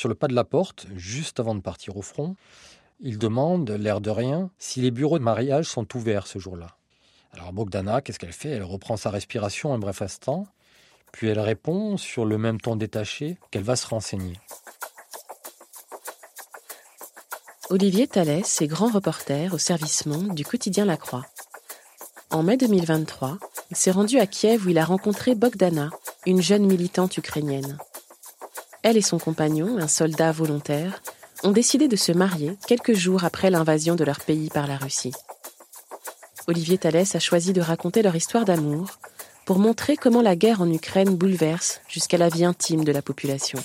Sur le pas de la porte, juste avant de partir au front, il demande, l'air de rien, si les bureaux de mariage sont ouverts ce jour-là. Alors Bogdana, qu'est-ce qu'elle fait? Elle reprend sa respiration un bref instant, puis elle répond sur le même ton détaché qu'elle va se renseigner. Olivier Thalès est grand reporter au service monde du quotidien La Croix. En mai 2023, il s'est rendu à Kiev où il a rencontré Bogdana, une jeune militante ukrainienne. Elle et son compagnon, un soldat volontaire, ont décidé de se marier quelques jours après l'invasion de leur pays par la Russie. Olivier Thalès a choisi de raconter leur histoire d'amour pour montrer comment la guerre en Ukraine bouleverse jusqu'à la vie intime de la population.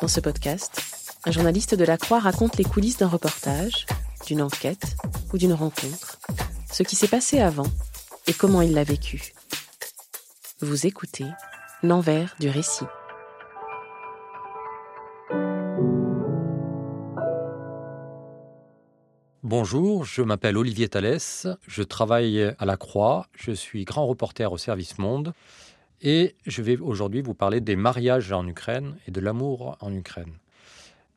Dans ce podcast, un journaliste de la Croix raconte les coulisses d'un reportage, d'une enquête ou d'une rencontre, ce qui s'est passé avant et comment il l'a vécu. Vous écoutez l'envers du récit. Bonjour, je m'appelle Olivier Thalès, je travaille à la Croix, je suis grand reporter au service Monde et je vais aujourd'hui vous parler des mariages en Ukraine et de l'amour en Ukraine.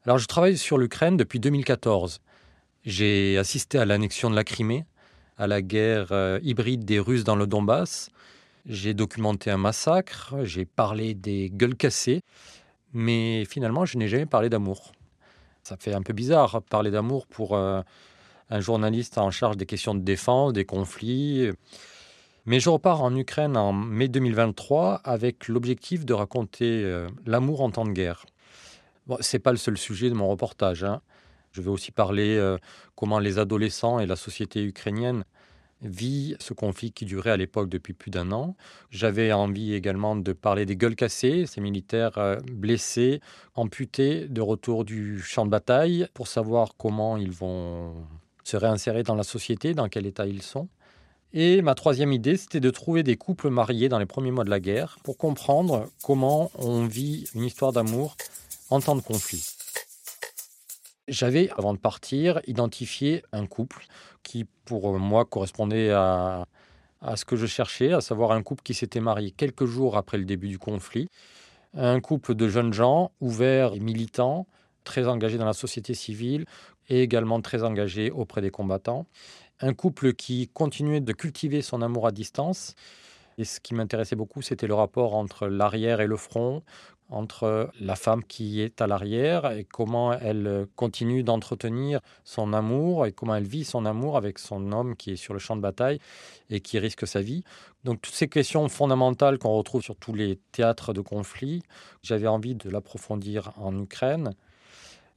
Alors je travaille sur l'Ukraine depuis 2014. J'ai assisté à l'annexion de la Crimée, à la guerre euh, hybride des Russes dans le Donbass. J'ai documenté un massacre, j'ai parlé des gueules cassées, mais finalement je n'ai jamais parlé d'amour. Ça fait un peu bizarre parler d'amour pour euh, un journaliste en charge des questions de défense, des conflits. Mais je repars en Ukraine en mai 2023 avec l'objectif de raconter euh, l'amour en temps de guerre. Bon, Ce n'est pas le seul sujet de mon reportage. Hein. Je vais aussi parler euh, comment les adolescents et la société ukrainienne vivent ce conflit qui durait à l'époque depuis plus d'un an. J'avais envie également de parler des gueules cassées, ces militaires euh, blessés, amputés de retour du champ de bataille, pour savoir comment ils vont se réinsérer dans la société, dans quel état ils sont. Et ma troisième idée, c'était de trouver des couples mariés dans les premiers mois de la guerre pour comprendre comment on vit une histoire d'amour en temps de conflit. J'avais, avant de partir, identifié un couple qui, pour moi, correspondait à, ce que je cherchais, à savoir un couple qui s'était marié quelques jours après le début du conflit. Un couple de jeunes gens, ouverts et militants, très engagés dans la société civile, et également très engagé auprès des combattants. Un couple qui continuait de cultiver son amour à distance. Et ce qui m'intéressait beaucoup, c'était le rapport entre l'arrière et le front, entre la femme qui est à l'arrière et comment elle continue d'entretenir son amour et comment elle vit son amour avec son homme qui est sur le champ de bataille et qui risque sa vie. Donc toutes ces questions fondamentales qu'on retrouve sur tous les théâtres de conflit, j'avais envie de l'approfondir en Ukraine.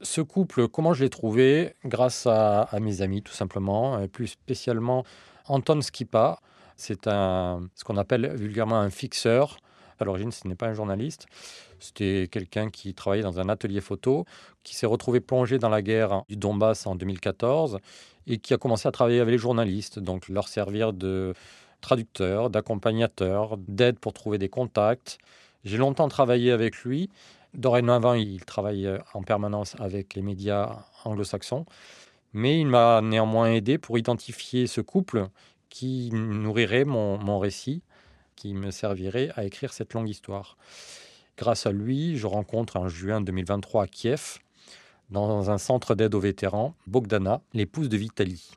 Ce couple, comment je l'ai trouvé Grâce à, mes amis, tout simplement, et plus spécialement Anton Skipa. C'est un, ce qu'on appelle vulgairement un fixeur. À l'origine, ce n'est pas un journaliste. C'était quelqu'un qui travaillait dans un atelier photo, qui s'est retrouvé plongé dans la guerre du Donbass en 2014 et qui a commencé à travailler avec les journalistes, donc leur servir de traducteur, d'accompagnateur, d'aide pour trouver des contacts. J'ai longtemps travaillé avec lui Dorénavant, il travaille euh, en permanence avec les médias anglo-saxons, mais il m'a néanmoins aidé pour identifier ce couple qui nourrirait mon, récit, qui me servirait à écrire cette longue histoire. Grâce à lui, je rencontre en juin 2023 à Kiev, dans un centre d'aide aux vétérans, Bogdana, l'épouse de Vitaly.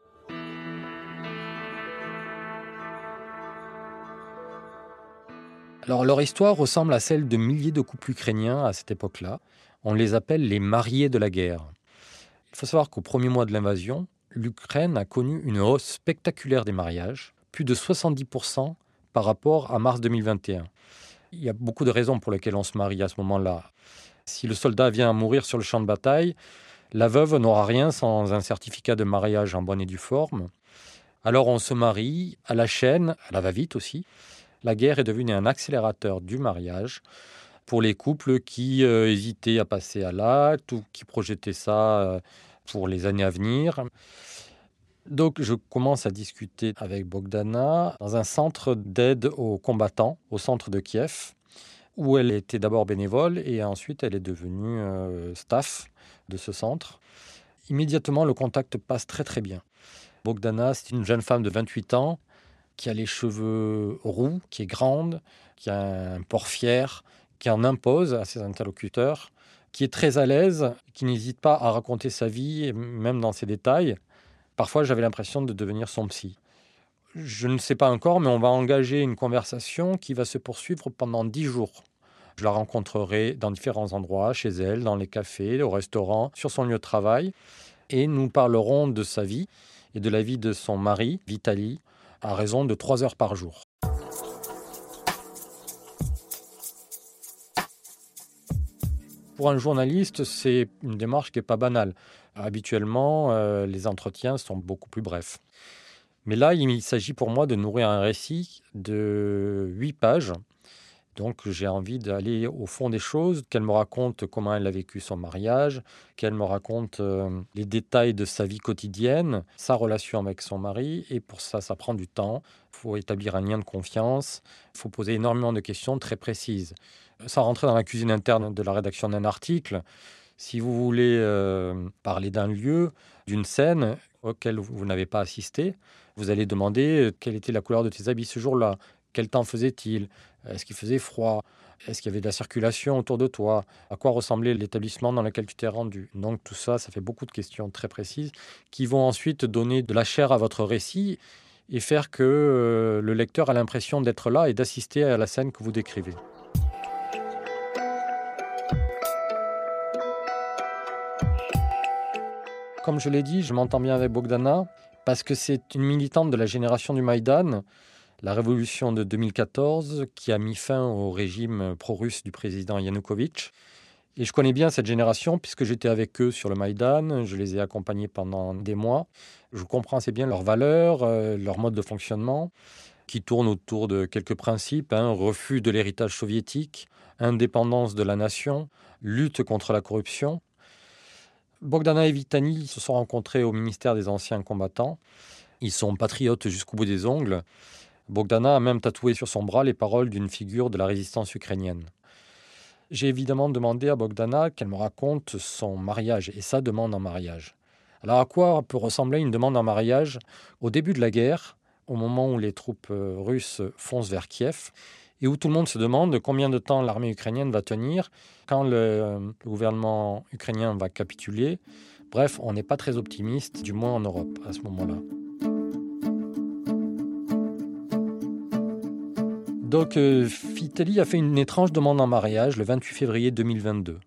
Alors leur histoire ressemble à celle de milliers de couples ukrainiens à cette époque-là. On les appelle les mariés de la guerre. Il faut savoir qu'au premier mois de l'invasion, l'Ukraine a connu une hausse spectaculaire des mariages, plus de 70% par rapport à mars 2021. Il y a beaucoup de raisons pour lesquelles on se marie à ce moment-là. Si le soldat vient à mourir sur le champ de bataille, la veuve n'aura rien sans un certificat de mariage en bonne et due forme. Alors on se marie à la chaîne, à la va-vite aussi, la guerre est devenue un accélérateur du mariage. pour les couples qui euh, hésitaient à passer à l'acte ou qui projetaient ça euh, pour les années à venir. Donc je commence à discuter avec Bogdana dans un centre d'aide aux combattants au centre de Kiev, où elle était d'abord bénévole et ensuite elle est devenue euh, staff de ce centre. Immédiatement, le contact passe très très bien. Bogdana, c'est une jeune femme de 28 ans qui a les cheveux roux, qui est grande, qui a un port fier, qui en impose à ses interlocuteurs, qui est très à l'aise, qui n'hésite pas à raconter sa vie, même dans ses détails. Parfois, j'avais l'impression de devenir son psy. Je ne sais pas encore, mais on va engager une conversation qui va se poursuivre pendant dix jours. Je la rencontrerai dans différents endroits, chez elle, dans les cafés, au restaurant, sur son lieu de travail, et nous parlerons de sa vie et de la vie de son mari, Vitali, à raison de trois heures par jour. Pour un journaliste, c'est une démarche qui n'est pas banale. Habituellement, euh, les entretiens sont beaucoup plus brefs. Mais là, il s'agit pour moi de nourrir un récit de huit pages. Donc j'ai envie d'aller au fond des choses, qu'elle me raconte comment elle a vécu son mariage, qu'elle me raconte euh, les détails de sa vie quotidienne, sa relation avec son mari. Et pour ça, ça prend du temps. Il faut établir un lien de confiance. Il faut poser énormément de questions très précises. Sans rentrer dans la cuisine interne de la rédaction d'un article, si vous voulez euh, parler d'un lieu, d'une scène auquel vous n'avez pas assisté, vous allez demander euh, quelle était la couleur de tes habits ce jour-là, quel temps faisait-il, est-ce qu'il faisait froid, est-ce qu'il y avait de la circulation autour de toi, à quoi ressemblait l'établissement dans lequel tu t'es rendu? Donc tout ça, ça fait beaucoup de questions très précises qui vont ensuite donner de la chair à votre récit et faire que euh, le lecteur a l'impression d'être là et d'assister à la scène que vous décrivez. Comme je l'ai dit, je m'entends bien avec Bogdana parce que c'est une militante de la génération du Maïdan, la révolution de 2014 qui a mis fin au régime pro-russe du président Yanukovych. Et je connais bien cette génération puisque j'étais avec eux sur le Maïdan, je les ai accompagnés pendant des mois. Je comprends assez bien leurs valeurs, euh, leur mode de fonctionnement, qui tourne autour de quelques principes, hein. refus de l'héritage soviétique, indépendance de la nation, lutte contre la corruption. Bogdana et Vitani se sont rencontrés au ministère des Anciens Combattants. Ils sont patriotes jusqu'au bout des ongles. Bogdana a même tatoué sur son bras les paroles d'une figure de la résistance ukrainienne. J'ai évidemment demandé à Bogdana qu'elle me raconte son mariage et sa demande en mariage. Alors à quoi peut ressembler une demande en mariage au début de la guerre, au moment où les troupes euh, russes foncent vers Kiev et où tout le monde se demande combien de temps l'armée ukrainienne va tenir, quand le, gouvernement ukrainien va capituler? Bref, on n'est pas très optimiste, du moins en Europe à ce moment-là. Donc, euh, Fitali a fait une étrange demande en mariage le 28 février 2022.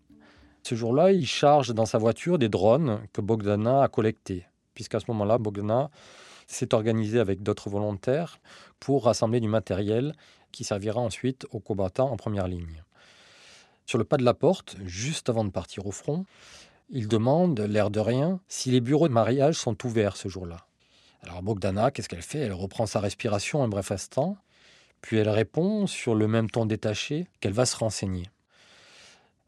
Ce jour-là, il charge dans sa voiture des drones que Bogdana a collectés, puisqu'à ce moment-là, Bogdana s'est organisé avec d'autres volontaires pour rassembler du matériel qui servira ensuite aux combattants en première ligne. Sur le pas de la porte, juste avant de partir au front, il demande, l'air de rien, si les bureaux de mariage sont ouverts ce jour-là. Alors Bogdana, qu'est-ce qu'elle fait? Elle reprend sa respiration un bref instant, puis elle répond sur le même ton détaché qu'elle va se renseigner.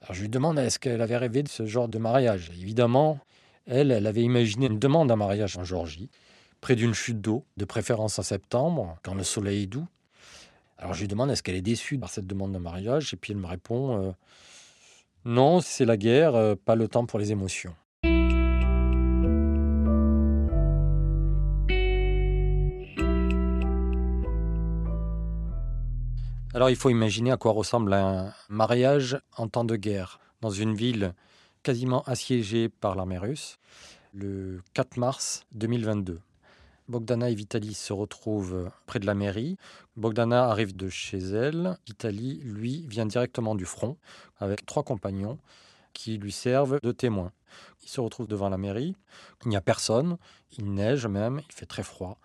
Alors je lui demande est-ce qu'elle avait rêvé de ce genre de mariage? Évidemment, elle, elle avait imaginé une demande en mariage en Georgie, près d'une chute d'eau, de préférence en septembre, quand le soleil est doux. Alors je lui demande est-ce qu'elle est déçue par cette demande de mariage, et puis elle me répond euh, non, c'est la guerre, euh, pas le temps pour les émotions. Alors il faut imaginer à quoi ressemble un mariage en temps de guerre, dans une ville quasiment assiégée par l'armée russe, le 4 mars 2022. Bogdana et Vitali se retrouvent près de la mairie. Bogdana arrive de chez elle. Vitali, lui, vient directement du front avec trois compagnons qui lui servent de témoins. Il se retrouve devant la mairie. Il n'y a personne. Il neige même. Il fait très froid.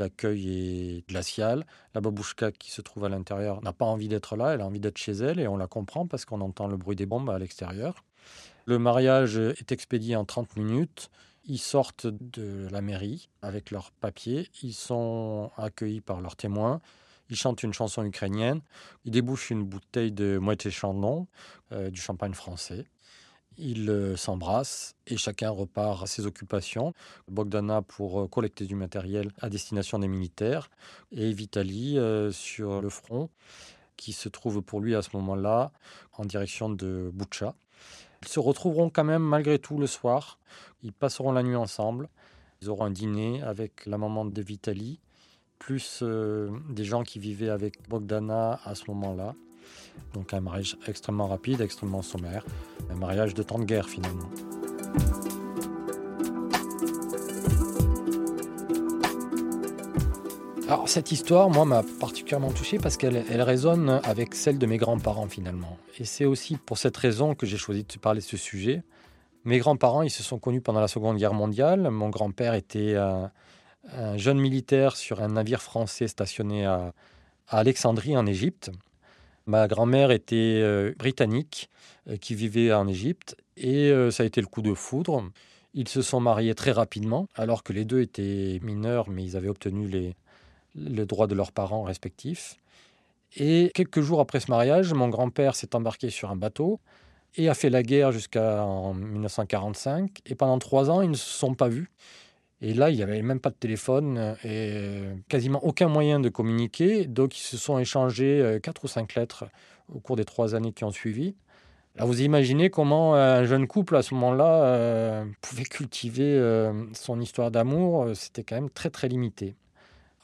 L'accueil est glacial. La babouchka qui se trouve à l'intérieur n'a pas envie d'être là. Elle a envie d'être chez elle et on la comprend parce qu'on entend le bruit des bombes à l'extérieur. Le mariage est expédié en 30 minutes. Ils sortent de la mairie avec leurs papiers, ils sont accueillis par leurs témoins, Il chante une chanson ukrainienne. Il débouche une bouteille de moitié chandon, euh, du champagne français. Ils euh, s'embrassent et chacun repart à ses occupations. Bogdana pour euh, collecter du matériel à destination des militaires et Vitali sur le front qui se trouve pour lui à ce moment-là en direction de Boucha. Ils se retrouveront quand même malgré tout le soir. Ils passeront la nuit ensemble. Ils auront un dîner avec la maman de Vitali, plus euh, des gens qui vivaient avec Bogdana à ce moment-là. Donc un mariage extrêmement rapide, extrêmement sommaire. Un mariage de temps de guerre finalement. Alors cette histoire, moi, m'a particulièrement touché parce qu'elle elle résonne avec celle de mes grands-parents finalement. Et c'est aussi pour cette raison que j'ai choisi de parler de ce sujet. Mes grands-parents, ils se sont connus pendant la Seconde Guerre mondiale. Mon grand-père était un, jeune militaire sur un navire français stationné à, Alexandrie en Égypte. Ma grand-mère était euh, britannique euh, qui vivait en Égypte et euh, ça a été le coup de foudre. Ils se sont mariés très rapidement alors que les deux étaient mineurs mais ils avaient obtenu les, le droit de leurs parents respectifs. Et quelques jours après ce mariage, mon grand-père s'est embarqué sur un bateau et a fait la guerre jusqu'en 1945. Et pendant trois ans, ils ne se sont pas vus. Et là, il n'y avait même pas de téléphone et quasiment aucun moyen de communiquer. Donc, ils se sont échangés euh, quatre ou cinq lettres au cours des trois années qui ont suivi. Alors, vous imaginez comment un jeune couple, à ce moment-là, euh, pouvait cultiver euh, son histoire d'amour. C'était quand même très, très limité.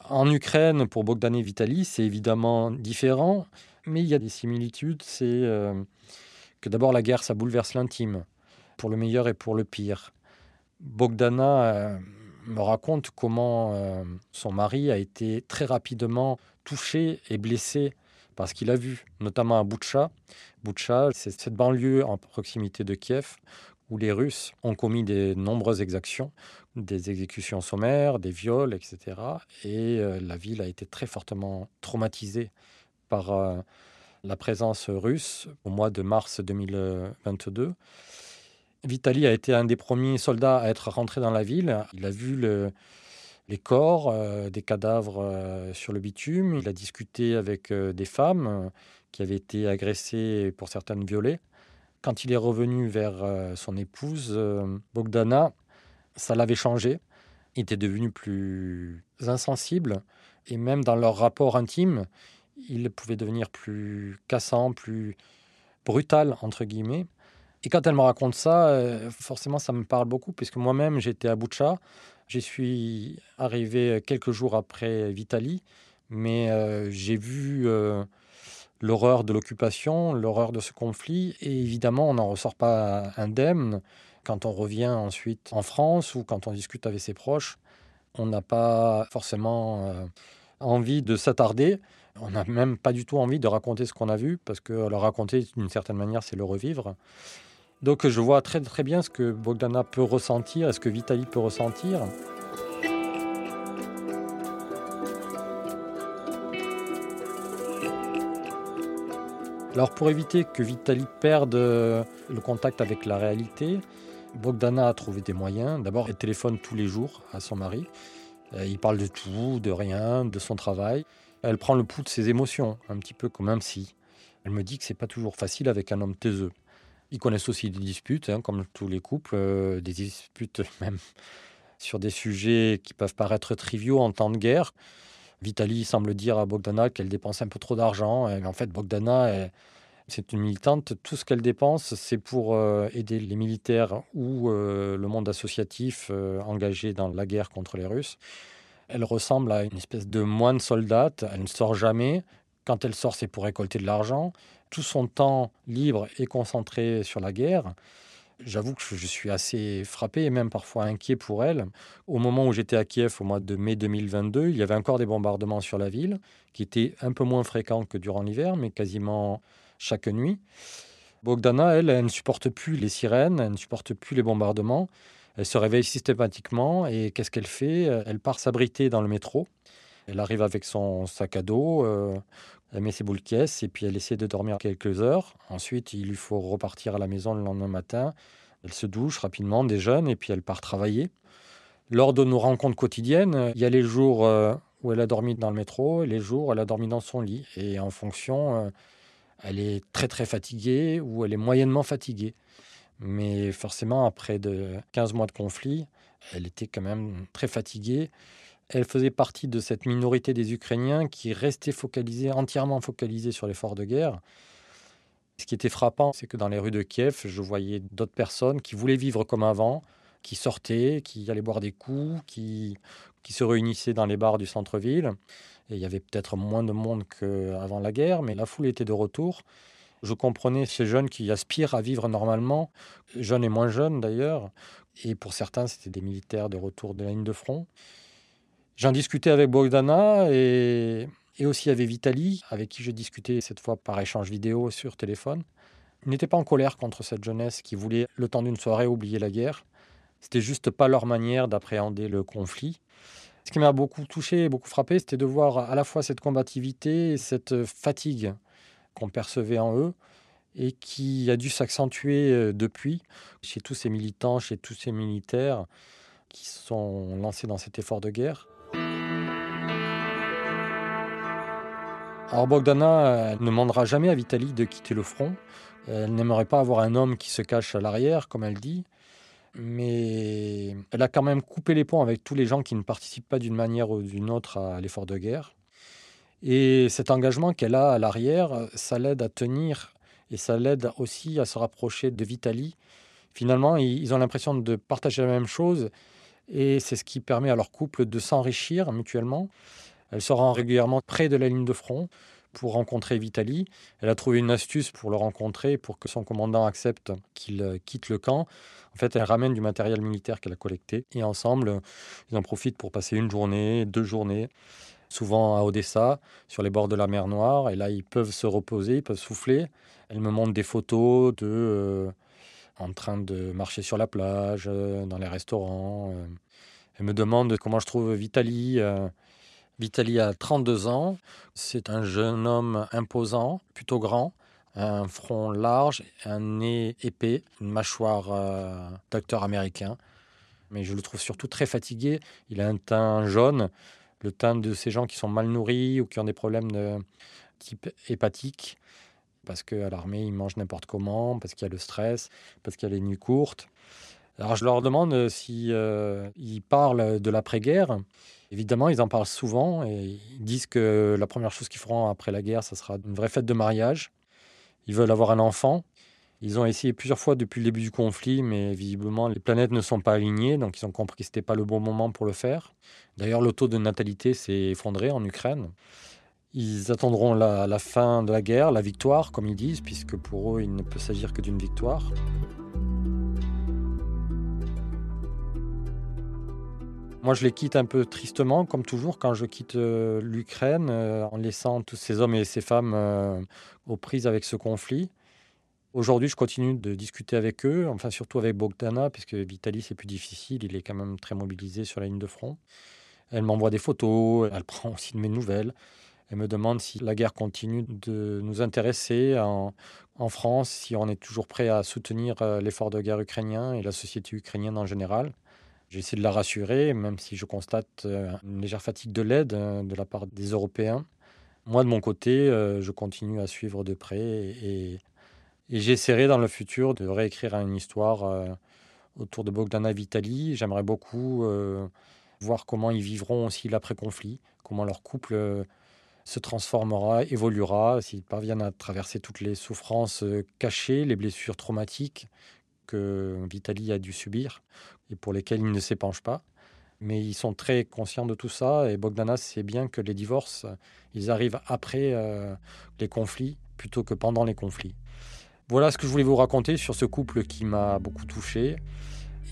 En Ukraine, pour Bogdan et Vitali, c'est évidemment différent, mais il y a des similitudes. C'est euh, que d'abord, la guerre, ça bouleverse l'intime, pour le meilleur et pour le pire. Bogdana euh, me raconte comment euh, son mari a été très rapidement touché et blessé par ce qu'il a vu, notamment à Boutcha. Boutcha, c'est cette banlieue en proximité de Kiev où les Russes ont commis de nombreuses exactions, des exécutions sommaires, des viols, etc. Et euh, la ville a été très fortement traumatisée par euh, la présence russe au mois de mars 2022. Vitali a été un des premiers soldats à être rentré dans la ville. Il a vu les corps, euh, des cadavres sur le bitume. Il a discuté avec des femmes qui avaient été agressées, pour certaines violées. Quand il est revenu vers euh, son épouse, euh, Bogdana, ça l'avait changé. Il était devenu plus insensible et même dans leur rapport intime, il pouvait devenir plus cassant, plus brutal, entre guillemets. Et quand elle me raconte ça, euh, forcément, ça me parle beaucoup, puisque moi-même, j'étais à Boucha. J'y suis arrivé quelques jours après Vitali, mais j'ai vu l'horreur de l'occupation, l'horreur de ce conflit. Et évidemment, on n'en ressort pas indemne. Quand on revient ensuite en France ou quand on discute avec ses proches, on n'a pas forcément euh, envie de s'attarder. On n'a même pas du tout envie de raconter ce qu'on a vu, parce que le raconter, d'une certaine manière, c'est le revivre. Donc je vois très bien ce que Bogdana peut ressentir et ce que Vitali peut ressentir. Alors pour éviter que Vitali perde euh, le contact avec la réalité, Bogdana a trouvé des moyens. D'abord, elle téléphone tous les jours à son mari. Euh, il parle de tout, de rien, de son travail. Elle prend le pouls de ses émotions, un petit peu comme un psy. Elle me dit que c'est pas toujours facile avec un homme taiseux. Ils connaissent aussi des disputes, hein, comme tous les couples, euh, des disputes même sur des sujets qui peuvent paraître triviaux en temps de guerre. Vitali semble dire à Bogdana qu'elle dépense un peu trop d'argent. En fait, Bogdana, c'est une militante. Tout ce qu'elle dépense, c'est pour euh, aider les militaires ou euh, le monde associatif engagé dans la guerre contre les Russes. Elle ressemble à une espèce de moine soldate. Elle ne sort jamais. Quand elle sort, c'est pour récolter de l'argent. Tout son temps libre est concentré sur la guerre. J'avoue que je suis assez frappé et même parfois inquiet pour elle. Au moment où j'étais à Kiev, au mois de mai 2022, il y avait encore des bombardements sur la ville, qui étaient un peu moins fréquents que durant l'hiver, mais quasiment chaque nuit. Bogdana, elle, elle ne supporte plus les sirènes, elle ne supporte plus les bombardements. Elle se réveille systématiquement et qu'est-ce qu'elle fait? Elle part s'abriter dans le métro. Elle arrive avec son sac à dos, euh, elle met ses boules caisses et puis elle essaie de dormir quelques heures. Ensuite, il lui faut repartir à la maison le lendemain matin. Elle se douche rapidement, déjeune et puis elle part travailler. Lors de nos rencontres quotidiennes, il y a les jours euh, où elle a dormi dans le métro, et les jours où elle a dormi dans son lit. Et en fonction, euh, elle est très très fatiguée ou elle est moyennement fatiguée. Mais forcément, après de 15 mois de conflit, elle était quand même très fatiguée. Elle faisait partie de cette minorité des Ukrainiens qui restaient focalisés, entièrement focalisés sur l'effort de guerre. Ce qui était frappant, c'est que dans les rues de Kiev, je voyais d'autres personnes qui voulaient vivre comme avant, qui sortaient, qui allaient boire des coups, qui, qui se réunissaient dans les bars du centre-ville. Il y avait peut-être moins de monde qu'avant la guerre, mais la foule était de retour. Je comprenais ces jeunes qui aspirent à vivre normalement, jeunes et moins jeunes d'ailleurs. Et pour certains, c'était des militaires de retour de la ligne de front. J'en discutais avec Bogdana et, aussi avec Vitali, avec qui je discutais cette fois par échange vidéo sur téléphone. Ils n'étaient pas en colère contre cette jeunesse qui voulait, le temps d'une soirée, oublier la guerre. C'était juste pas leur manière d'appréhender le conflit. Ce qui m'a beaucoup touché et beaucoup frappé, c'était de voir à la fois cette combativité et cette fatigue qu'on percevait en eux et qui a dû s'accentuer euh, depuis chez tous ces militants, chez tous ces militaires qui sont lancés dans cet effort de guerre. Alors Bogdana ne demandera jamais à Vitali de quitter le front. Elle n'aimerait pas avoir un homme qui se cache à l'arrière, comme elle dit. Mais elle a quand même coupé les ponts avec tous les gens qui ne participent pas d'une manière ou d'une autre à l'effort de guerre. Et cet engagement qu'elle a à l'arrière, ça l'aide à tenir et ça l'aide aussi à se rapprocher de Vitali. Finalement, ils ont l'impression de partager la même chose et c'est ce qui permet à leur couple de s'enrichir mutuellement. Elle se rend régulièrement près de la ligne de front pour rencontrer Vitali. Elle a trouvé une astuce pour le rencontrer, pour que son commandant accepte qu'il quitte le camp. En fait, elle ramène du matériel militaire qu'elle a collecté et ensemble, ils en profitent pour passer une journée, deux journées souvent à Odessa, sur les bords de la mer Noire. Et là, ils peuvent se reposer, ils peuvent souffler. Elle me montre des photos de euh, en train de marcher sur la plage, euh, dans les restaurants. Euh. Elle me demande comment je trouve Vitali. Vitali a 32 ans. C'est un jeune homme imposant, plutôt grand, un front large, un nez épais, une mâchoire d'acteur américain. Mais je le trouve surtout très fatigué. Il a un teint jaune, le teint de ces gens qui sont mal nourris ou qui ont des problèmes de type hépatique, parce qu'à l'armée, ils mangent n'importe comment, parce qu'il y a le stress, parce qu'il y a les nuits courtes. Alors je leur demande euh, si euh, ils parlent de l'après-guerre. Évidemment, ils en parlent souvent et ils disent que la première chose qu'ils feront après la guerre, ça sera une vraie fête de mariage. Ils veulent avoir un enfant. Ils ont essayé plusieurs fois depuis le début du conflit, mais visiblement les planètes ne sont pas alignées, donc ils ont compris que ce n'était pas le bon moment pour le faire. D'ailleurs, le taux de natalité s'est effondré en Ukraine. Ils attendront la, fin de la guerre, la victoire, comme ils disent, puisque pour eux, il ne peut s'agir que d'une victoire. Moi, je les quitte un peu tristement, comme toujours, quand je quitte euh, l'Ukraine, euh, en laissant tous ces hommes et ces femmes euh, aux prises avec ce conflit. Aujourd'hui, je continue de discuter avec eux, enfin surtout avec Bogdana, puisque Vitaly, c'est plus difficile, il est quand même très mobilisé sur la ligne de front. Elle m'envoie des photos, elle prend aussi de mes nouvelles. Elle me demande si la guerre continue de nous intéresser en, France, si on est toujours prêt à soutenir l'effort de guerre ukrainien et la société ukrainienne en général. J'essaie de la rassurer, même si je constate euh, une légère fatigue de l'aide euh, de la part des Européens. Moi, de mon côté, je continue à suivre de près et et j'essaierai dans le futur de réécrire une histoire euh, autour de Bogdana Vitali. J'aimerais beaucoup euh, voir comment ils vivront aussi l'après-conflit, comment leur couple euh, se transformera, évoluera, s'ils parviennent à traverser toutes les souffrances cachées, les blessures traumatiques que Vitali a dû subir et pour lesquelles il ne s'épanche pas. Mais ils sont très conscients de tout ça et Bogdana sait bien que les divorces, ils arrivent après les conflits plutôt que pendant les conflits. Voilà ce que je voulais vous raconter sur ce couple qui m'a beaucoup touché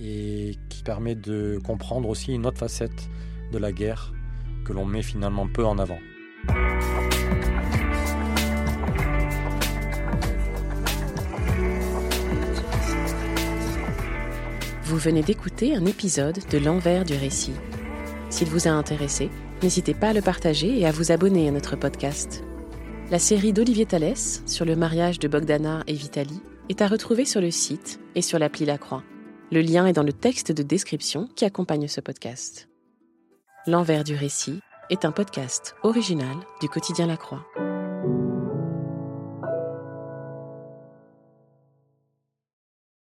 et qui permet de comprendre aussi une autre facette de la guerre que l'on met finalement peu en avant. Vous venez d'écouter un épisode de L'envers du récit. S'il vous a intéressé, n'hésitez pas à le partager et à vous abonner à notre podcast. La série d'Olivier Thalès sur le mariage de Bogdana et Vitali est à retrouver sur le site et sur l'appli La Croix. Le lien est dans le texte de description qui accompagne ce podcast. L'envers du récit est un podcast original du quotidien La Croix.